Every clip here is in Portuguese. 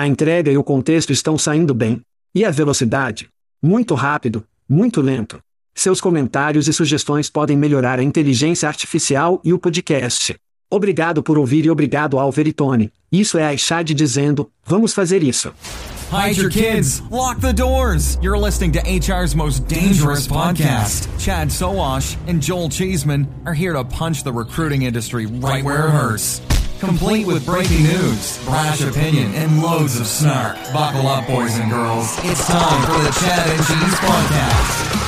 A entrega e o contexto estão saindo bem. E a velocidade? Muito rápido, muito lento. Seus comentários e sugestões podem melhorar a inteligência artificial e o podcast. Obrigado por ouvir e obrigado ao Veritone. Isso é a Ishad dizendo, vamos fazer isso. Hide your kids. Lock the doors. You're listening to HR's most dangerous podcast. Chad Soash and Joel Cheeseman are here to punch the recruiting industry right where it hurts. Complete with breaking news, brash opinion, and loads of snark. Buckle up, boys and girls. It's time for the Chad and Cheese Podcast.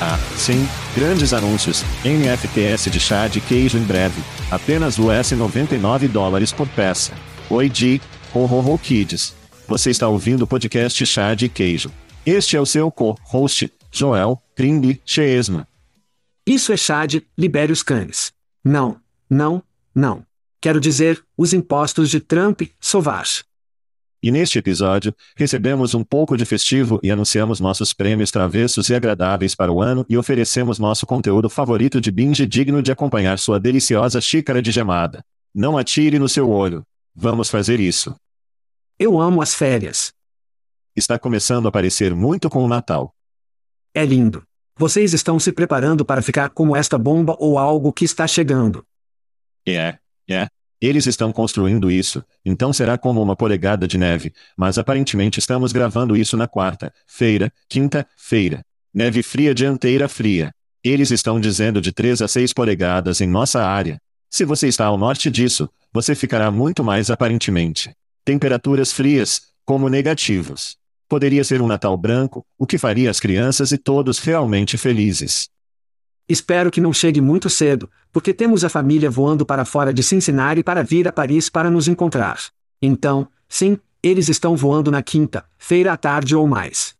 Ah, sim, grandes anúncios, NFTS de chá de queijo em breve, apenas US 99 dólares por peça. Oi Di, ho ho ho kids. Você está ouvindo o podcast Chá de Queijo. Este é o seu co-host, Joel Krimby Chesma. Isso é Chad, libere os cães. Não, não, não. Quero dizer, os impostos de Trump, Sauvage. E neste episódio, recebemos um pouco de festivo e anunciamos nossos prêmios travessos e agradáveis para o ano e oferecemos nosso conteúdo favorito de binge digno de acompanhar sua deliciosa xícara de gemada. Não atire no seu olho. Vamos fazer isso. Eu amo as férias. Está começando a parecer muito com o Natal. É lindo. Vocês estão se preparando para ficar como esta bomba ou algo que está chegando. É, é. Eles estão construindo isso, então será como uma polegada de neve, mas aparentemente estamos gravando isso na quarta-feira, quinta-feira. Neve fria dianteira fria. Eles estão dizendo de 3 a 6 polegadas em nossa área. Se você está ao norte disso, você ficará muito mais aparentemente. Temperaturas frias, como negativos. Poderia ser um Natal branco, o que faria as crianças e todos realmente felizes. Espero que não chegue muito cedo, porque temos a família voando para fora de Cincinnati para vir a Paris para nos encontrar. Então, sim, eles estão voando na quinta-feira à tarde ou mais.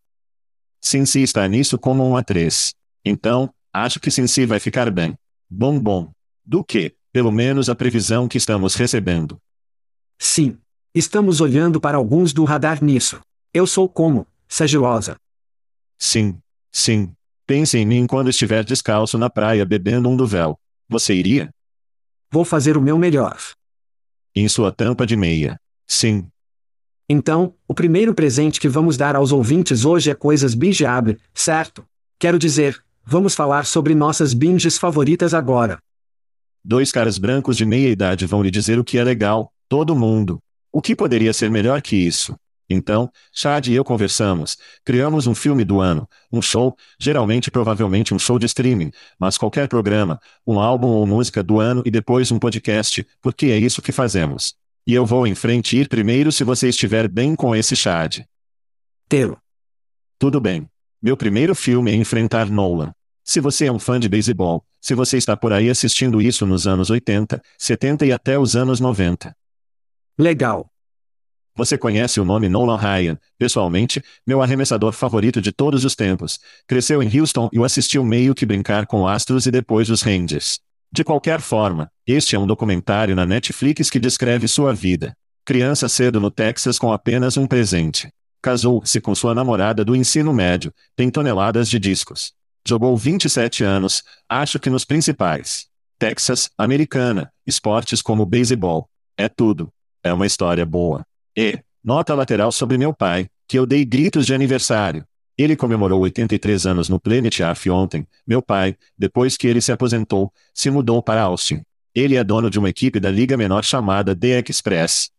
Cincy está nisso como um A3. Então, acho que Cincy vai ficar bem. Bom bom. Do que, pelo menos a previsão que estamos recebendo. Sim. Estamos olhando para alguns do radar nisso. Eu sou como, Sagilosa. Sim, sim. Pense em mim quando estiver descalço na praia bebendo um duvel. Você iria? Vou fazer o meu melhor. Em sua tampa de meia. Sim. Então, o primeiro presente que vamos dar aos ouvintes hoje é coisas binge abre, certo? Quero dizer, vamos falar sobre nossas binges favoritas agora. Dois caras brancos de meia idade vão lhe dizer o que é legal, todo mundo. O que poderia ser melhor que isso? Então, Chad e eu conversamos, criamos um filme do ano, um show, geralmente provavelmente um show de streaming, mas qualquer programa, um álbum ou música do ano e depois um podcast, porque é isso que fazemos. E eu vou em frente ir primeiro se você estiver bem com esse Chad. Telo. Tudo bem. Meu primeiro filme é enfrentar Nolan. Se você é um fã de beisebol, se você está por aí assistindo isso nos anos 80, 70 e até os anos 90. Legal. Você conhece o nome Nolan Ryan, pessoalmente, meu arremessador favorito de todos os tempos. Cresceu em Houston e o assistiu meio que brincar com Astros e depois os Rangers. De qualquer forma, este é um documentário na Netflix que descreve sua vida. Criança cedo no Texas com apenas um presente. Casou-se com sua namorada do ensino médio, tem toneladas de discos. Jogou 27 anos, acho que nos principais. Texas, americana, esportes como beisebol. É tudo. É uma história boa. E, nota lateral sobre meu pai, que eu dei gritos de aniversário. Ele comemorou 83 anos no Planet Earth ontem. Meu pai, depois que ele se aposentou, se mudou para Austin. Ele é dono de uma equipe da liga menor chamada The Express.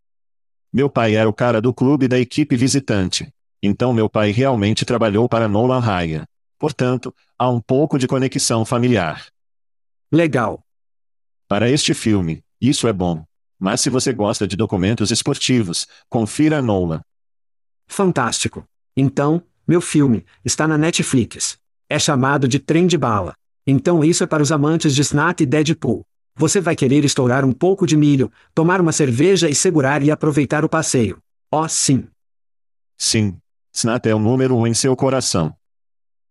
Meu pai era o cara do clube da equipe visitante. Então meu pai realmente trabalhou para Nolan Ryan. Portanto, há um pouco de conexão familiar. Legal. Para este filme, isso é bom. Mas se você gosta de documentos esportivos, confira Nolan. Fantástico. Então, meu filme está na Netflix. É chamado de Trem de Bala. Então isso é para os amantes de Snat e Deadpool. Você vai querer estourar um pouco de milho, tomar uma cerveja e segurar e aproveitar o passeio. Oh, sim. Sim. Snat é o número um em seu coração.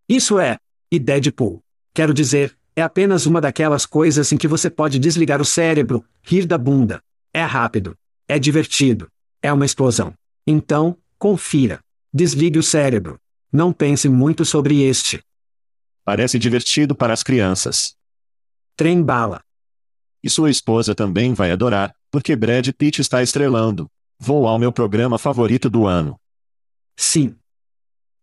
Isso é. E Deadpool. Quero dizer, é apenas uma daquelas coisas em que você pode desligar o cérebro, rir da bunda. É rápido. É divertido. É uma explosão. Então, confira. Desligue o cérebro. Não pense muito sobre este. Parece divertido para as crianças. Trem bala. E sua esposa também vai adorar, porque Brad Pitt está estrelando. Vou ao meu programa favorito do ano. Sim.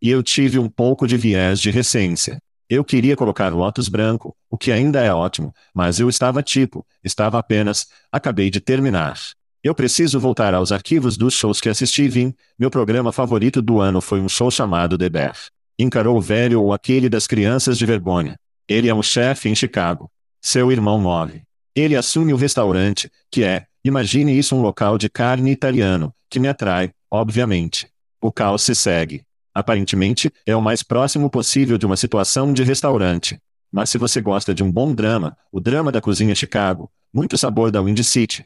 E eu tive um pouco de viés de recência. Eu queria colocar Lotus branco, o que ainda é ótimo, mas eu estava tipo, estava apenas, acabei de terminar. Eu preciso voltar aos arquivos dos shows que assisti vim. Meu programa favorito do ano foi um show chamado The Bear. Encarou o velho ou aquele das crianças de vergonha. Ele é um chefe em Chicago. Seu irmão morre. Ele assume o restaurante, que é, imagine isso um local de carne italiano, que me atrai, obviamente. O caos se segue. Aparentemente, é o mais próximo possível de uma situação de restaurante. Mas se você gosta de um bom drama, o drama da cozinha Chicago, muito sabor da Windy City.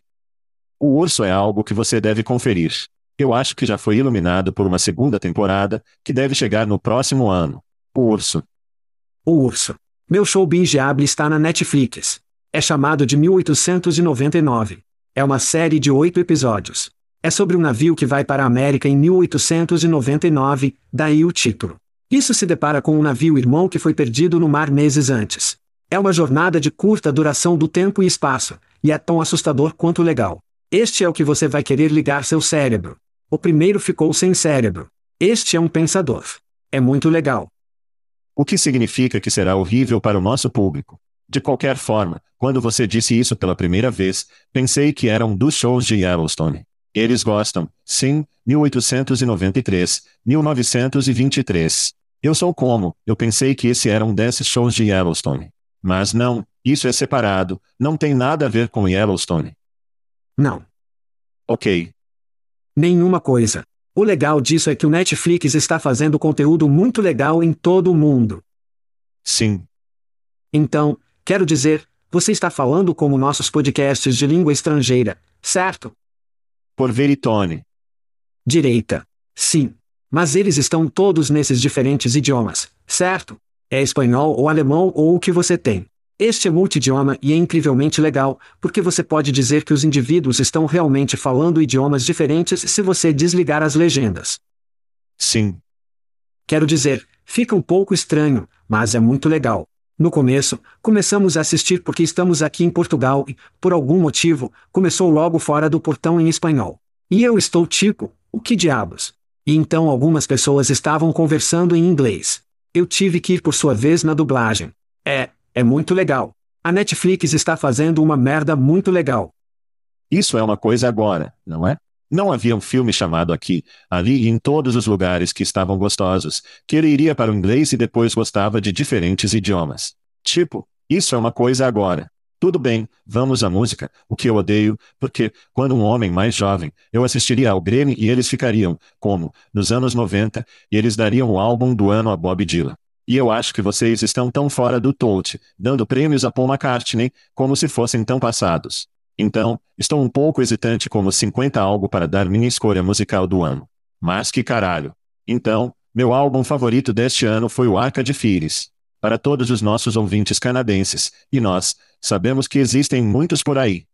O Urso é algo que você deve conferir. Eu acho que já foi iluminado por uma segunda temporada, que deve chegar no próximo ano. O Urso. O Urso. Meu show bingeable está na Netflix. É chamado de 1899. É uma série de oito episódios. É sobre um navio que vai para a América em 1899, daí o título. Isso se depara com um navio irmão que foi perdido no mar meses antes. É uma jornada de curta duração do tempo e espaço, e é tão assustador quanto legal. Este é o que você vai querer ligar seu cérebro. O primeiro ficou sem cérebro. Este é um pensador. É muito legal. O que significa que será horrível para o nosso público. De qualquer forma, quando você disse isso pela primeira vez, pensei que era um dos shows de Yellowstone. Eles gostam, sim, 1893, 1923. Eu sou como, eu pensei que esse era um desses shows de Yellowstone. Mas não, isso é separado, não tem nada a ver com Yellowstone. Não. Ok. Nenhuma coisa. O legal disso é que o Netflix está fazendo conteúdo muito legal em todo o mundo. Sim. Então, Quero dizer, você está falando como nossos podcasts de língua estrangeira, certo? Por Veritone. Direita. Sim. Mas eles estão todos nesses diferentes idiomas, certo? É espanhol ou alemão ou o que você tem. Este é multidioma e é incrivelmente legal, porque você pode dizer que os indivíduos estão realmente falando idiomas diferentes se você desligar as legendas. Sim. Quero dizer, fica um pouco estranho, mas é muito legal. No começo, começamos a assistir porque estamos aqui em Portugal e, por algum motivo, começou logo fora do portão em espanhol. E eu estou tipo, o que diabos? E então algumas pessoas estavam conversando em inglês. Eu tive que ir por sua vez na dublagem. É, é muito legal. A Netflix está fazendo uma merda muito legal. Isso é uma coisa agora, não é? Não havia um filme chamado aqui, ali e em todos os lugares que estavam gostosos, que ele iria para o inglês e depois gostava de diferentes idiomas. Tipo, isso é uma coisa agora. Tudo bem, vamos à música, o que eu odeio, porque, quando um homem mais jovem, eu assistiria ao Grammy e eles ficariam, como, nos anos 90, e eles dariam o álbum do ano a Bob Dylan. E eu acho que vocês estão tão fora do touch, dando prêmios a Paul McCartney, como se fossem tão passados. Então, estou um pouco hesitante como 50 algo para dar minha escolha musical do ano. Mas que caralho. Então, meu álbum favorito deste ano foi o Arca de Fires. Para todos os nossos ouvintes canadenses, e nós, sabemos que existem muitos por aí.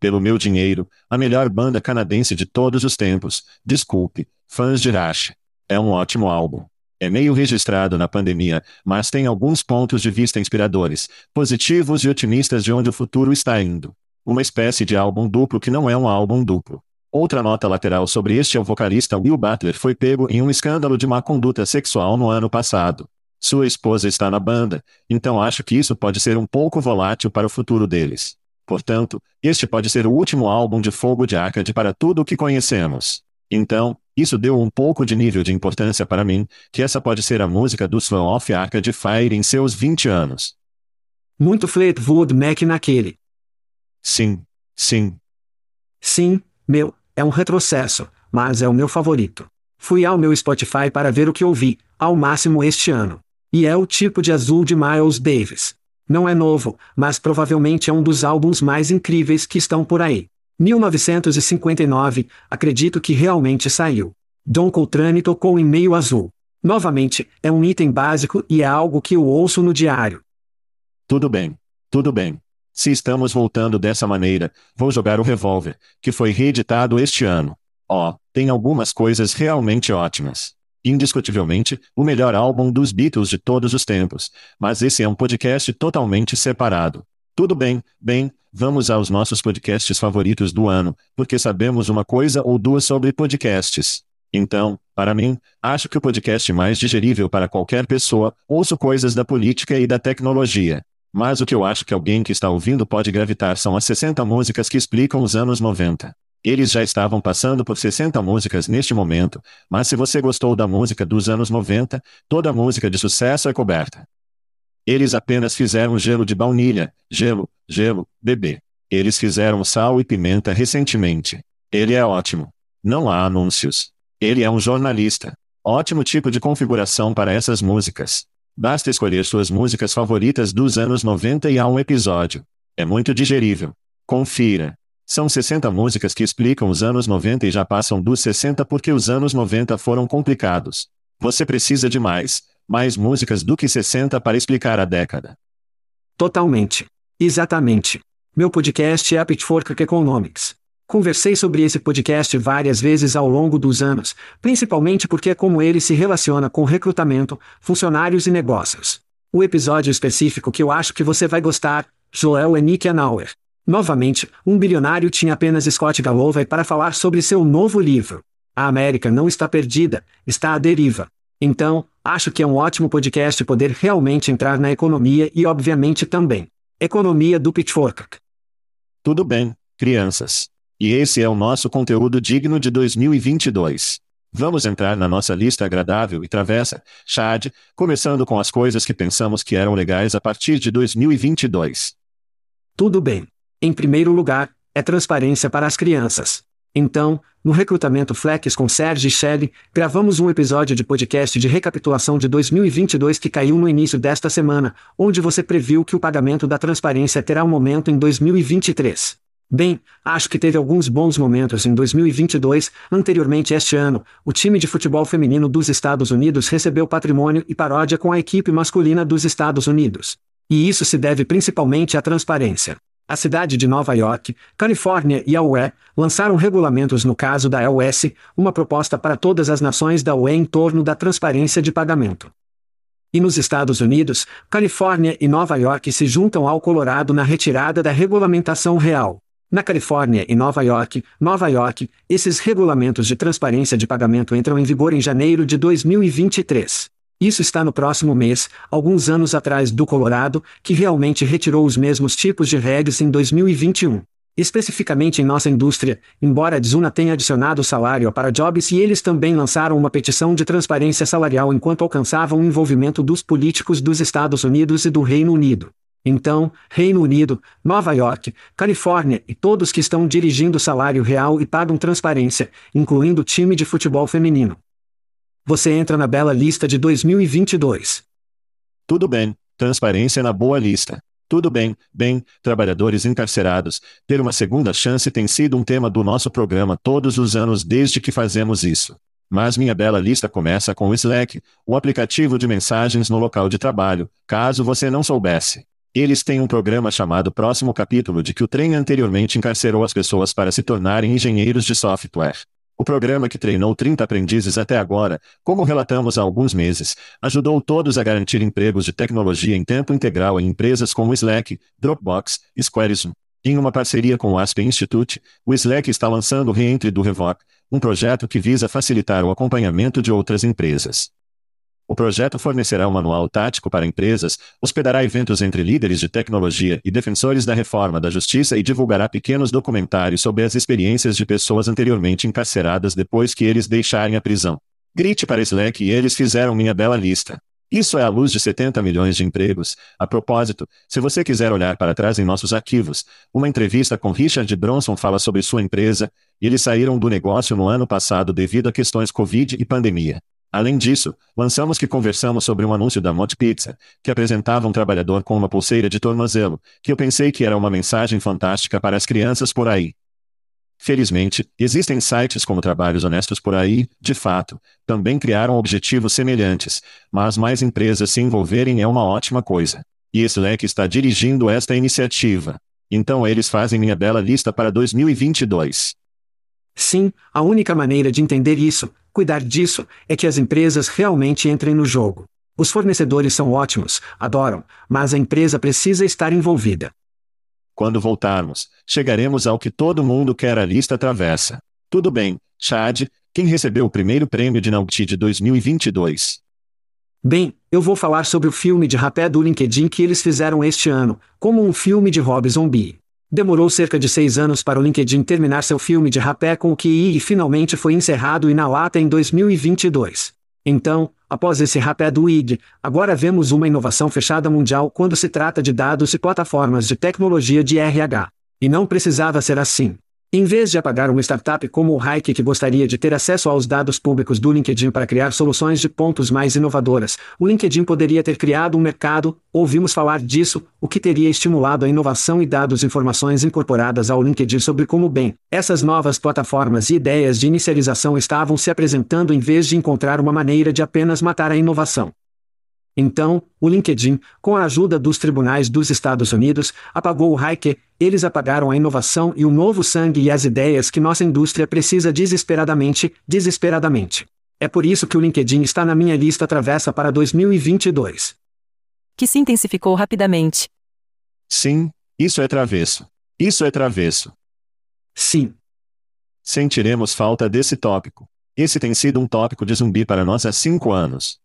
Pelo meu dinheiro, a melhor banda canadense de todos os tempos. Desculpe, fãs de Rush. É um ótimo álbum. É meio registrado na pandemia, mas tem alguns pontos de vista inspiradores, positivos e otimistas de onde o futuro está indo. Uma espécie de álbum duplo que não é um álbum duplo. Outra nota lateral sobre este é o vocalista Will Butler foi pego em um escândalo de má conduta sexual no ano passado. Sua esposa está na banda, então acho que isso pode ser um pouco volátil para o futuro deles. Portanto, este pode ser o último álbum de Fogo de Arcade para tudo o que conhecemos. Então, isso deu um pouco de nível de importância para mim, que essa pode ser a música dos Fan of Arcade Fire em seus 20 anos. Muito Fleetwood Mac naquele. Sim, sim. Sim, meu, é um retrocesso, mas é o meu favorito. Fui ao meu Spotify para ver o que ouvi, ao máximo este ano. E é o tipo de azul de Miles Davis. Não é novo, mas provavelmente é um dos álbuns mais incríveis que estão por aí. 1959, acredito que realmente saiu. Don Coltrane tocou em meio azul. Novamente, é um item básico e é algo que eu ouço no diário. Tudo bem. Tudo bem. Se estamos voltando dessa maneira, vou jogar o revólver, que foi reeditado este ano. Ó, oh, tem algumas coisas realmente ótimas indiscutivelmente, o melhor álbum dos Beatles de todos os tempos, mas esse é um podcast totalmente separado. Tudo bem, bem, vamos aos nossos podcasts favoritos do ano, porque sabemos uma coisa ou duas sobre podcasts. Então, para mim, acho que o podcast mais digerível para qualquer pessoa, ouço coisas da política e da tecnologia. Mas o que eu acho que alguém que está ouvindo pode gravitar são as 60 músicas que explicam os anos 90. Eles já estavam passando por 60 músicas neste momento, mas se você gostou da música dos anos 90, toda música de sucesso é coberta. Eles apenas fizeram gelo de baunilha, gelo, gelo, bebê. Eles fizeram sal e pimenta recentemente. Ele é ótimo. Não há anúncios. Ele é um jornalista. Ótimo tipo de configuração para essas músicas. Basta escolher suas músicas favoritas dos anos 90 e há um episódio. É muito digerível. Confira. São 60 músicas que explicam os anos 90 e já passam dos 60 porque os anos 90 foram complicados. Você precisa de mais, mais músicas do que 60 para explicar a década. Totalmente. Exatamente. Meu podcast é a Pitchfork Economics. Conversei sobre esse podcast várias vezes ao longo dos anos, principalmente porque é como ele se relaciona com recrutamento, funcionários e negócios. O episódio específico que eu acho que você vai gostar, Joel e Nick Anauer, Novamente, um bilionário tinha apenas Scott Galloway para falar sobre seu novo livro. A América não está perdida, está à deriva. Então, acho que é um ótimo podcast poder realmente entrar na economia e obviamente também. Economia do Pitchfork. Tudo bem, crianças. E esse é o nosso conteúdo digno de 2022. Vamos entrar na nossa lista agradável e travessa, Chad, começando com as coisas que pensamos que eram legais a partir de 2022. Tudo bem. Em primeiro lugar, é transparência para as crianças. Então, no recrutamento Flex com Serge e Shelley, gravamos um episódio de podcast de recapitulação de 2022 que caiu no início desta semana, onde você previu que o pagamento da transparência terá um momento em 2023. Bem, acho que teve alguns bons momentos em 2022. Anteriormente este ano, o time de futebol feminino dos Estados Unidos recebeu patrimônio e paródia com a equipe masculina dos Estados Unidos. E isso se deve principalmente à transparência. A cidade de Nova York, Califórnia e a UE lançaram regulamentos no caso da EUS, uma proposta para todas as nações da UE em torno da transparência de pagamento. E nos Estados Unidos, Califórnia e Nova York se juntam ao Colorado na retirada da regulamentação real. Na Califórnia e Nova York, Nova York, esses regulamentos de transparência de pagamento entram em vigor em janeiro de 2023. Isso está no próximo mês, alguns anos atrás do Colorado, que realmente retirou os mesmos tipos de regras em 2021. Especificamente em nossa indústria, embora a Dzuna tenha adicionado salário para Jobs e eles também lançaram uma petição de transparência salarial enquanto alcançavam o envolvimento dos políticos dos Estados Unidos e do Reino Unido. Então, Reino Unido, Nova York, Califórnia e todos que estão dirigindo salário real e pagam transparência, incluindo o time de futebol feminino você entra na bela lista de 2022. Tudo bem, transparência na boa lista. Tudo bem, bem, trabalhadores encarcerados, ter uma segunda chance tem sido um tema do nosso programa todos os anos desde que fazemos isso. Mas minha bela lista começa com o Slack, o aplicativo de mensagens no local de trabalho, caso você não soubesse. Eles têm um programa chamado Próximo Capítulo de que o trem anteriormente encarcerou as pessoas para se tornarem engenheiros de software. O programa que treinou 30 aprendizes até agora, como relatamos há alguns meses, ajudou todos a garantir empregos de tecnologia em tempo integral em empresas como Slack, Dropbox, Squarespace. Em uma parceria com o Aspen Institute, o Slack está lançando o Reentry do Revoc, um projeto que visa facilitar o acompanhamento de outras empresas. O projeto fornecerá um manual tático para empresas, hospedará eventos entre líderes de tecnologia e defensores da reforma da justiça e divulgará pequenos documentários sobre as experiências de pessoas anteriormente encarceradas depois que eles deixarem a prisão. Grite para Slack e eles fizeram minha bela lista. Isso é a luz de 70 milhões de empregos. A propósito, se você quiser olhar para trás em nossos arquivos, uma entrevista com Richard Bronson fala sobre sua empresa, e eles saíram do negócio no ano passado devido a questões Covid e pandemia. Além disso, lançamos que conversamos sobre um anúncio da Mod Pizza, que apresentava um trabalhador com uma pulseira de tornozelo, que eu pensei que era uma mensagem fantástica para as crianças por aí. Felizmente, existem sites como Trabalhos Honestos por aí, de fato, também criaram objetivos semelhantes, mas mais empresas se envolverem é uma ótima coisa. E Slack está dirigindo esta iniciativa. Então eles fazem minha bela lista para 2022. Sim, a única maneira de entender isso, cuidar disso, é que as empresas realmente entrem no jogo. Os fornecedores são ótimos, adoram, mas a empresa precisa estar envolvida. Quando voltarmos, chegaremos ao que todo mundo quer a lista atravessa. Tudo bem, Chad, quem recebeu o primeiro prêmio de Naughty de 2022? Bem, eu vou falar sobre o filme de rapé do LinkedIn que eles fizeram este ano, como um filme de Rob Zombie. Demorou cerca de seis anos para o LinkedIn terminar seu filme de rapé com o QI e finalmente foi encerrado e na lata em 2022. Então, após esse rapé do ID, agora vemos uma inovação fechada mundial quando se trata de dados e plataformas de tecnologia de RH. E não precisava ser assim. Em vez de apagar uma startup como o Hike que gostaria de ter acesso aos dados públicos do LinkedIn para criar soluções de pontos mais inovadoras, o LinkedIn poderia ter criado um mercado, ouvimos falar disso, o que teria estimulado a inovação e dados informações incorporadas ao LinkedIn sobre como bem, essas novas plataformas e ideias de inicialização estavam se apresentando em vez de encontrar uma maneira de apenas matar a inovação. Então, o LinkedIn, com a ajuda dos tribunais dos Estados Unidos, apagou o Hike, eles apagaram a inovação e o novo sangue e as ideias que nossa indústria precisa desesperadamente, desesperadamente. É por isso que o LinkedIn está na minha lista travessa para 2022. Que se intensificou rapidamente. Sim, isso é travesso. Isso é travesso. Sim. Sentiremos falta desse tópico. Esse tem sido um tópico de zumbi para nós há cinco anos.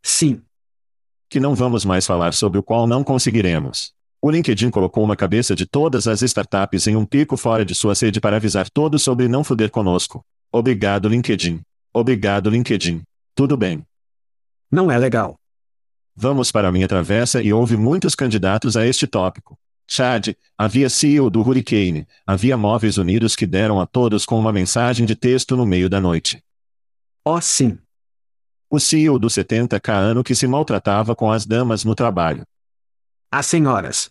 Sim que não vamos mais falar sobre o qual não conseguiremos. O LinkedIn colocou uma cabeça de todas as startups em um pico fora de sua sede para avisar todos sobre não foder conosco. Obrigado, LinkedIn. Obrigado, LinkedIn. Tudo bem. Não é legal. Vamos para a minha travessa e houve muitos candidatos a este tópico. Chad, havia CEO do Hurricane, havia Móveis Unidos que deram a todos com uma mensagem de texto no meio da noite. Oh, sim. O CEO do 70K ano que se maltratava com as damas no trabalho. As senhoras.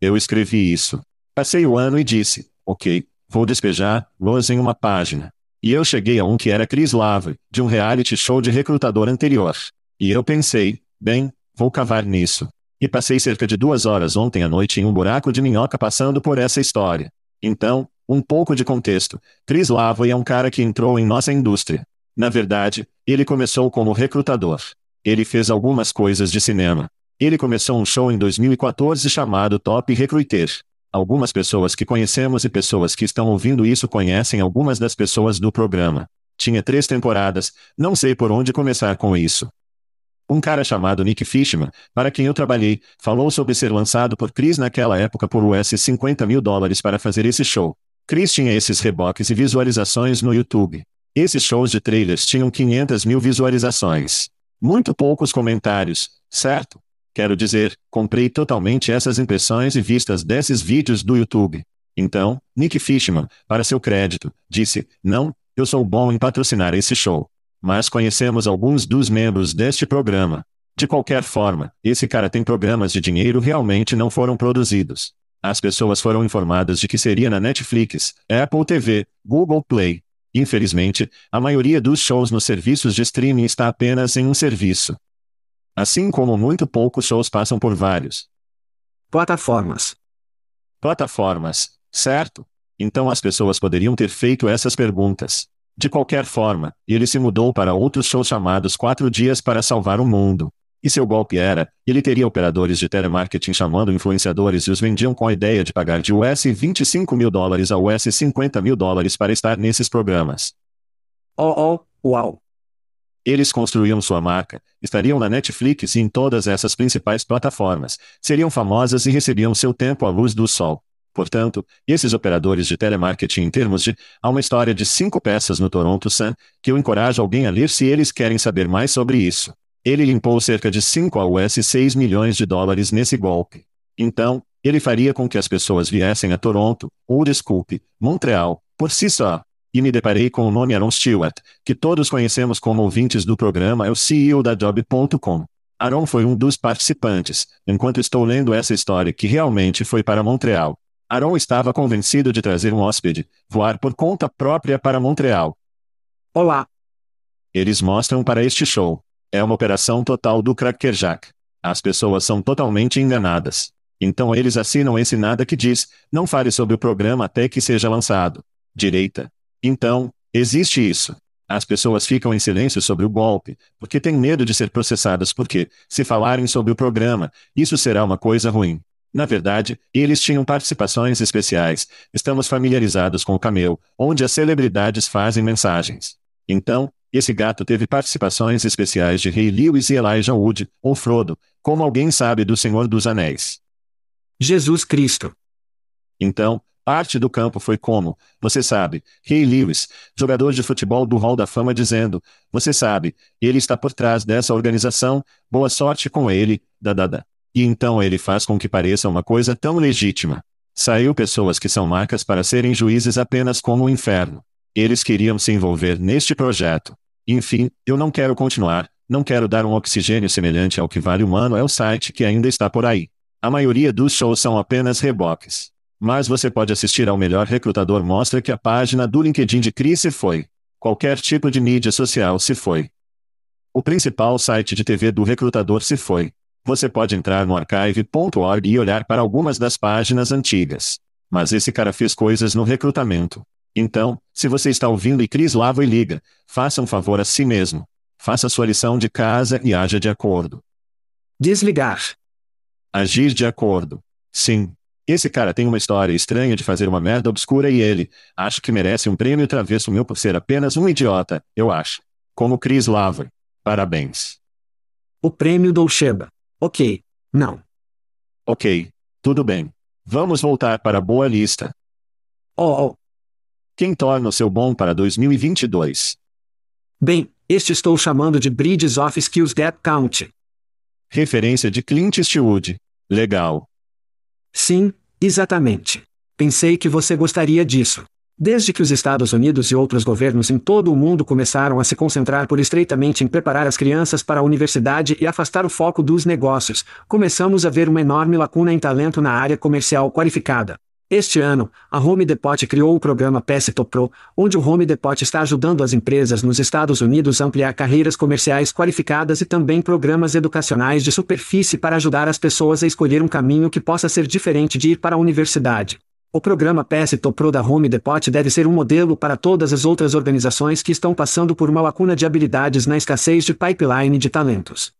Eu escrevi isso. Passei o ano e disse, ok, vou despejar, Rose em uma página. E eu cheguei a um que era Chris Lave, de um reality show de recrutador anterior. E eu pensei, bem, vou cavar nisso. E passei cerca de duas horas ontem à noite em um buraco de minhoca passando por essa história. Então, um pouco de contexto. Chris Lavo é um cara que entrou em nossa indústria. Na verdade, ele começou como recrutador. Ele fez algumas coisas de cinema. Ele começou um show em 2014 chamado Top Recruiter. Algumas pessoas que conhecemos e pessoas que estão ouvindo isso conhecem algumas das pessoas do programa. Tinha três temporadas, não sei por onde começar com isso. Um cara chamado Nick Fishman, para quem eu trabalhei, falou sobre ser lançado por Chris naquela época por US 50 mil dólares para fazer esse show. Chris tinha esses reboques e visualizações no YouTube. Esses shows de trailers tinham 500 mil visualizações. Muito poucos comentários, certo? Quero dizer, comprei totalmente essas impressões e vistas desses vídeos do YouTube. Então, Nick Fishman, para seu crédito, disse: Não, eu sou bom em patrocinar esse show. Mas conhecemos alguns dos membros deste programa. De qualquer forma, esse cara tem programas de dinheiro realmente não foram produzidos. As pessoas foram informadas de que seria na Netflix, Apple TV, Google Play, Infelizmente, a maioria dos shows nos serviços de streaming está apenas em um serviço. Assim como muito poucos shows passam por vários. Plataformas. Plataformas, certo? Então as pessoas poderiam ter feito essas perguntas. De qualquer forma, ele se mudou para outros shows chamados Quatro Dias para Salvar o Mundo. E seu golpe era, ele teria operadores de telemarketing chamando influenciadores e os vendiam com a ideia de pagar de US 25 mil dólares a US 50 mil dólares para estar nesses programas. Oh, oh, uau. Eles construíam sua marca, estariam na Netflix e em todas essas principais plataformas, seriam famosas e recebiam seu tempo à luz do sol. Portanto, esses operadores de telemarketing em termos de, há uma história de cinco peças no Toronto Sun, que eu encorajo alguém a ler se eles querem saber mais sobre isso. Ele limpou cerca de 5 a US 6 milhões de dólares nesse golpe. Então, ele faria com que as pessoas viessem a Toronto, ou desculpe, Montreal, por si só. E me deparei com o nome Aaron Stewart, que todos conhecemos como ouvintes do programa é o CEO da Job.com. Aaron foi um dos participantes, enquanto estou lendo essa história que realmente foi para Montreal. Aaron estava convencido de trazer um hóspede, voar por conta própria para Montreal. Olá. Eles mostram para este show. É uma operação total do Crackerjack. As pessoas são totalmente enganadas. Então eles assinam esse nada que diz: não fale sobre o programa até que seja lançado. Direita. Então, existe isso. As pessoas ficam em silêncio sobre o golpe, porque têm medo de ser processadas porque, se falarem sobre o programa, isso será uma coisa ruim. Na verdade, eles tinham participações especiais. Estamos familiarizados com o Cameo, onde as celebridades fazem mensagens. Então, esse gato teve participações especiais de Ray Lewis e Elijah Wood, ou Frodo, como alguém sabe do Senhor dos Anéis. Jesus Cristo. Então, parte do campo foi como, você sabe, Ray Lewis, jogador de futebol do Hall da Fama dizendo, você sabe, ele está por trás dessa organização, boa sorte com ele, dadada. E então ele faz com que pareça uma coisa tão legítima. Saiu pessoas que são marcas para serem juízes apenas como o inferno. Eles queriam se envolver neste projeto. Enfim, eu não quero continuar, não quero dar um oxigênio semelhante ao que Vale Humano é o site que ainda está por aí. A maioria dos shows são apenas reboques. Mas você pode assistir ao melhor recrutador mostra que a página do LinkedIn de Chris se foi. Qualquer tipo de mídia social se foi. O principal site de TV do recrutador se foi. Você pode entrar no archive.org e olhar para algumas das páginas antigas. Mas esse cara fez coisas no recrutamento. Então, se você está ouvindo e Cris lava e liga, faça um favor a si mesmo. Faça sua lição de casa e haja de acordo. Desligar. Agir de acordo. Sim. Esse cara tem uma história estranha de fazer uma merda obscura e ele, acho que merece um prêmio travesso meu por ser apenas um idiota, eu acho. Como Chris Lava. Parabéns. O prêmio Dolcheba. Ok. Não. Ok. Tudo bem. Vamos voltar para a boa lista. Oh, oh. Quem torna o seu bom para 2022? Bem, este estou chamando de Bridges of Skills That Count. Referência de Clint Eastwood. Legal. Sim, exatamente. Pensei que você gostaria disso. Desde que os Estados Unidos e outros governos em todo o mundo começaram a se concentrar por estreitamente em preparar as crianças para a universidade e afastar o foco dos negócios, começamos a ver uma enorme lacuna em talento na área comercial qualificada. Este ano, a Home Depot criou o programa PESITO Pro, onde o Home Depot está ajudando as empresas nos Estados Unidos a ampliar carreiras comerciais qualificadas e também programas educacionais de superfície para ajudar as pessoas a escolher um caminho que possa ser diferente de ir para a universidade. O programa PESITO Pro da Home Depot deve ser um modelo para todas as outras organizações que estão passando por uma lacuna de habilidades na escassez de pipeline de talentos.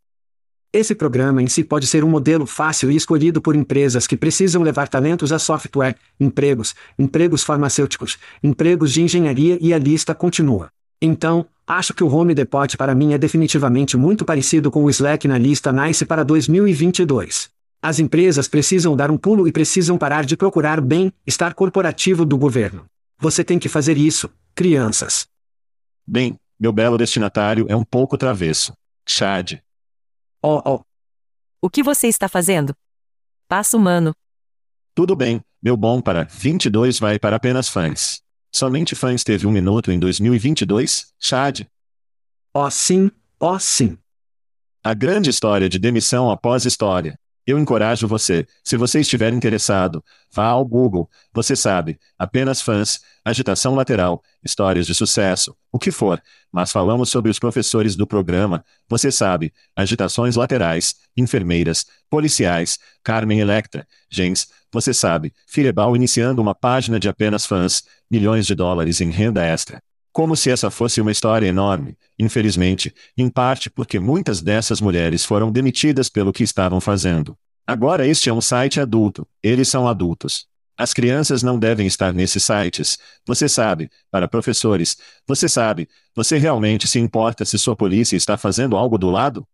Esse programa em si pode ser um modelo fácil e escolhido por empresas que precisam levar talentos a software, empregos, empregos farmacêuticos, empregos de engenharia e a lista continua. Então, acho que o Home Depot para mim é definitivamente muito parecido com o Slack na lista NICE para 2022. As empresas precisam dar um pulo e precisam parar de procurar bem-estar corporativo do governo. Você tem que fazer isso, crianças. Bem, meu belo destinatário é um pouco travesso. Chad. Oh, oh. O que você está fazendo? Passo humano. Tudo bem, meu bom para 22 vai para apenas fãs. Somente fãs teve um minuto em 2022, Chad. Oh sim, oh sim. A grande história de demissão após história. Eu encorajo você, se você estiver interessado, vá ao Google, você sabe, apenas fãs, agitação lateral, histórias de sucesso, o que for, mas falamos sobre os professores do programa, você sabe, agitações laterais, enfermeiras, policiais, Carmen Electra, gens, você sabe, Fireball iniciando uma página de apenas fãs, milhões de dólares em renda extra. Como se essa fosse uma história enorme, infelizmente, em parte porque muitas dessas mulheres foram demitidas pelo que estavam fazendo. Agora este é um site adulto, eles são adultos. As crianças não devem estar nesses sites, você sabe, para professores, você sabe, você realmente se importa se sua polícia está fazendo algo do lado?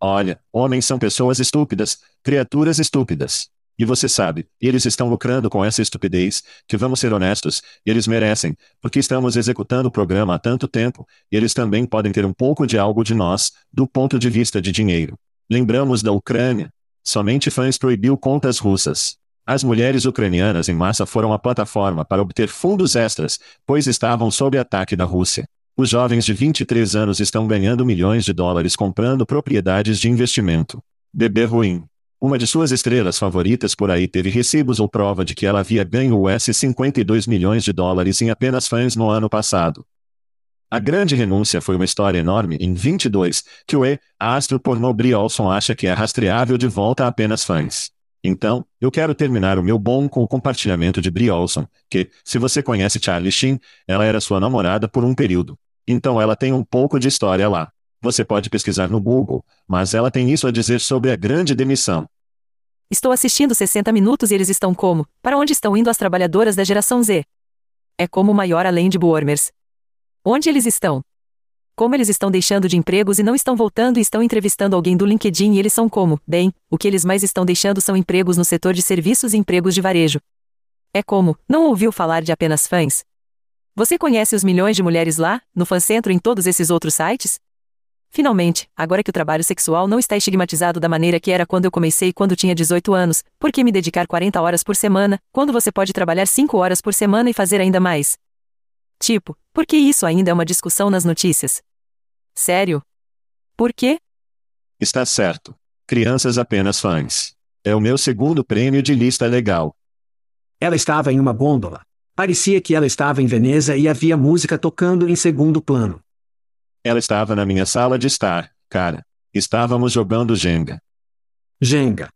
Olha, homens são pessoas estúpidas, criaturas estúpidas. E você sabe, eles estão lucrando com essa estupidez, que vamos ser honestos, eles merecem, porque estamos executando o programa há tanto tempo, e eles também podem ter um pouco de algo de nós, do ponto de vista de dinheiro. Lembramos da Ucrânia. Somente fãs proibiu contas russas. As mulheres ucranianas em massa foram a plataforma para obter fundos extras, pois estavam sob ataque da Rússia. Os jovens de 23 anos estão ganhando milhões de dólares comprando propriedades de investimento. Bebê ruim. Uma de suas estrelas favoritas por aí teve recibos ou prova de que ela havia ganho US 52 milhões de dólares em apenas fãs no ano passado. A grande renúncia foi uma história enorme em 22, que o E, astro pornô Brie Olson acha que é rastreável de volta a apenas fãs. Então, eu quero terminar o meu bom com o compartilhamento de Brie Olson, que, se você conhece Charlie Sheen, ela era sua namorada por um período. Então ela tem um pouco de história lá. Você pode pesquisar no Google, mas ela tem isso a dizer sobre a grande demissão. Estou assistindo 60 minutos e eles estão como? Para onde estão indo as trabalhadoras da geração Z? É como o maior além de Boormers. Onde eles estão? Como eles estão deixando de empregos e não estão voltando e estão entrevistando alguém do LinkedIn e eles são como? Bem, o que eles mais estão deixando são empregos no setor de serviços e empregos de varejo. É como, não ouviu falar de apenas fãs? Você conhece os milhões de mulheres lá, no fancentro e em todos esses outros sites? Finalmente, agora que o trabalho sexual não está estigmatizado da maneira que era quando eu comecei quando tinha 18 anos, por que me dedicar 40 horas por semana, quando você pode trabalhar 5 horas por semana e fazer ainda mais? Tipo, por que isso ainda é uma discussão nas notícias? Sério? Por quê? Está certo. Crianças apenas fãs. É o meu segundo prêmio de lista legal. Ela estava em uma gôndola. Parecia que ela estava em Veneza e havia música tocando em segundo plano. Ela estava na minha sala de estar, cara. Estávamos jogando Jenga. Jenga.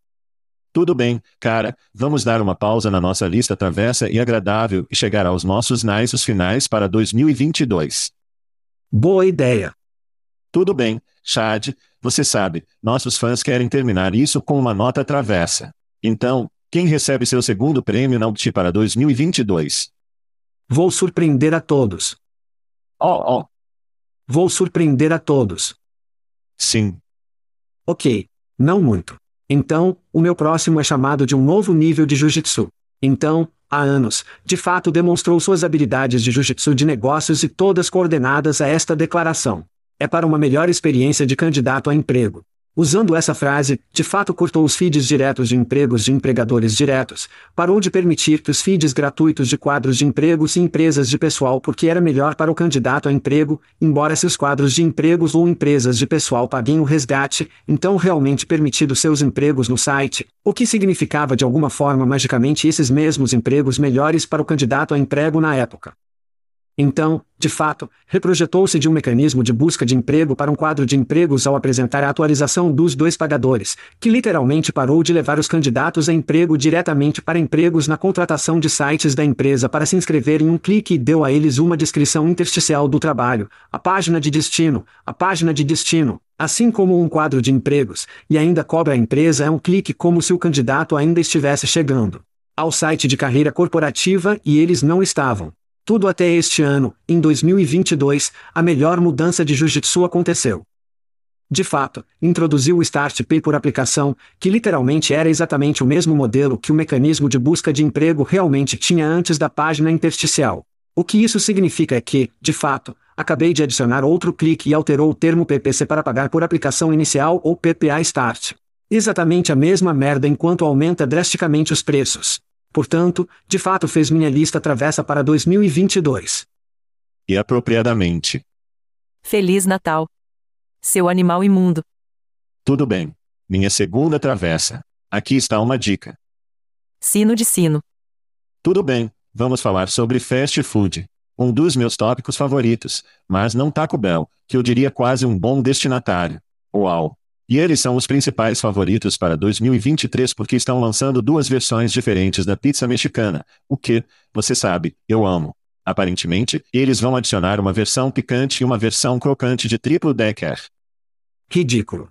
Tudo bem, cara, vamos dar uma pausa na nossa lista travessa e agradável e chegar aos nossos nices finais para 2022. Boa ideia. Tudo bem, Chad, você sabe, nossos fãs querem terminar isso com uma nota travessa. Então, quem recebe seu segundo prêmio Nauti para 2022? Vou surpreender a todos. Oh, oh, Vou surpreender a todos. sim. Ok. Não muito. Então, o meu próximo é chamado de um novo nível de Jiu-Jitsu. Então, há anos, de fato demonstrou suas habilidades de Jiu-Jitsu de negócios e todas coordenadas a esta declaração. É para uma melhor experiência de candidato a emprego. Usando essa frase, de fato cortou os feeds diretos de empregos de empregadores diretos, parou de permitir que os feeds gratuitos de quadros de empregos e empresas de pessoal porque era melhor para o candidato a emprego, embora seus quadros de empregos ou empresas de pessoal paguem o resgate, então realmente permitido seus empregos no site, o que significava de alguma forma magicamente esses mesmos empregos melhores para o candidato a emprego na época. Então, de fato, reprojetou-se de um mecanismo de busca de emprego para um quadro de empregos ao apresentar a atualização dos dois pagadores, que literalmente parou de levar os candidatos a emprego diretamente para empregos na contratação de sites da empresa para se inscrever em um clique e deu a eles uma descrição intersticial do trabalho, a página de destino, a página de destino, assim como um quadro de empregos, e ainda cobra a empresa um clique como se o candidato ainda estivesse chegando ao site de carreira corporativa e eles não estavam. Tudo até este ano, em 2022, a melhor mudança de Jiu-Jitsu aconteceu. De fato, introduziu o Start Pay por aplicação, que literalmente era exatamente o mesmo modelo que o mecanismo de busca de emprego realmente tinha antes da página intersticial. O que isso significa é que, de fato, acabei de adicionar outro clique e alterou o termo PPC para pagar por aplicação inicial ou PPA Start. Exatamente a mesma merda enquanto aumenta drasticamente os preços. Portanto, de fato fez minha lista travessa para 2022. E apropriadamente. Feliz Natal. Seu animal imundo. Tudo bem. Minha segunda travessa. Aqui está uma dica. Sino de sino. Tudo bem, vamos falar sobre fast food. Um dos meus tópicos favoritos, mas não Taco Bell, que eu diria quase um bom destinatário. Uau! E eles são os principais favoritos para 2023 porque estão lançando duas versões diferentes da pizza mexicana, o que, você sabe, eu amo. Aparentemente, eles vão adicionar uma versão picante e uma versão crocante de triplo decker. Ridículo.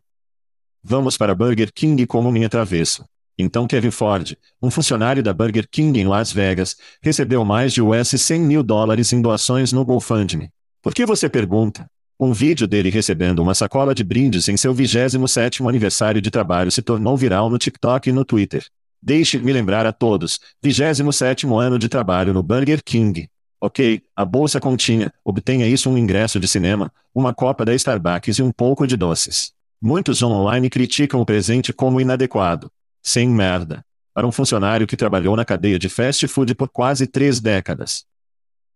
Vamos para Burger King como minha travesso. Então Kevin Ford, um funcionário da Burger King em Las Vegas, recebeu mais de US 100 mil dólares em doações no GoFundMe. Por que você pergunta? Um vídeo dele recebendo uma sacola de brindes em seu 27º aniversário de trabalho se tornou viral no TikTok e no Twitter. Deixe-me lembrar a todos, 27º ano de trabalho no Burger King. Ok, a bolsa continha, obtenha isso um ingresso de cinema, uma copa da Starbucks e um pouco de doces. Muitos online criticam o presente como inadequado. Sem merda. Para um funcionário que trabalhou na cadeia de fast food por quase três décadas.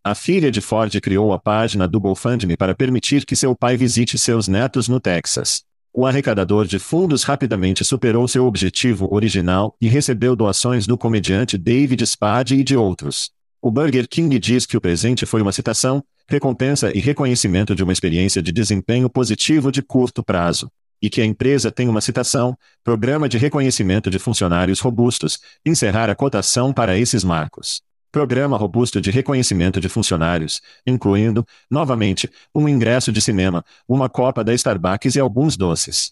A filha de Ford criou a página do GoFundMe para permitir que seu pai visite seus netos no Texas. O arrecadador de fundos rapidamente superou seu objetivo original e recebeu doações do comediante David Spade e de outros. O Burger King diz que o presente foi uma citação, recompensa e reconhecimento de uma experiência de desempenho positivo de curto prazo. E que a empresa tem uma citação, programa de reconhecimento de funcionários robustos, encerrar a cotação para esses marcos. Programa robusto de reconhecimento de funcionários, incluindo, novamente, um ingresso de cinema, uma copa da Starbucks e alguns doces.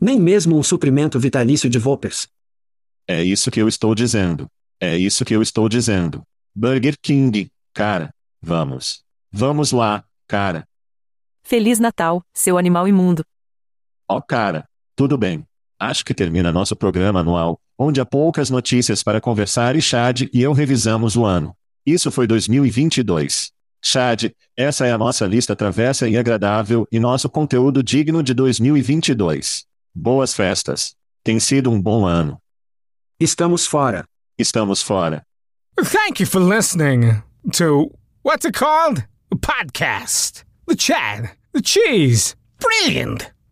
Nem mesmo um suprimento vitalício de Vopers. É isso que eu estou dizendo. É isso que eu estou dizendo. Burger King, cara. Vamos. Vamos lá, cara. Feliz Natal, seu animal imundo. Ó, oh, cara. Tudo bem. Acho que termina nosso programa anual, onde há poucas notícias para conversar e Chad e eu revisamos o ano. Isso foi 2022. Chad, essa é a nossa lista travessa e agradável e nosso conteúdo digno de 2022. Boas festas. Tem sido um bom ano. Estamos fora. Estamos fora. Thank you for listening to what's it called? A podcast. The Chad. The Cheese. Brilliant.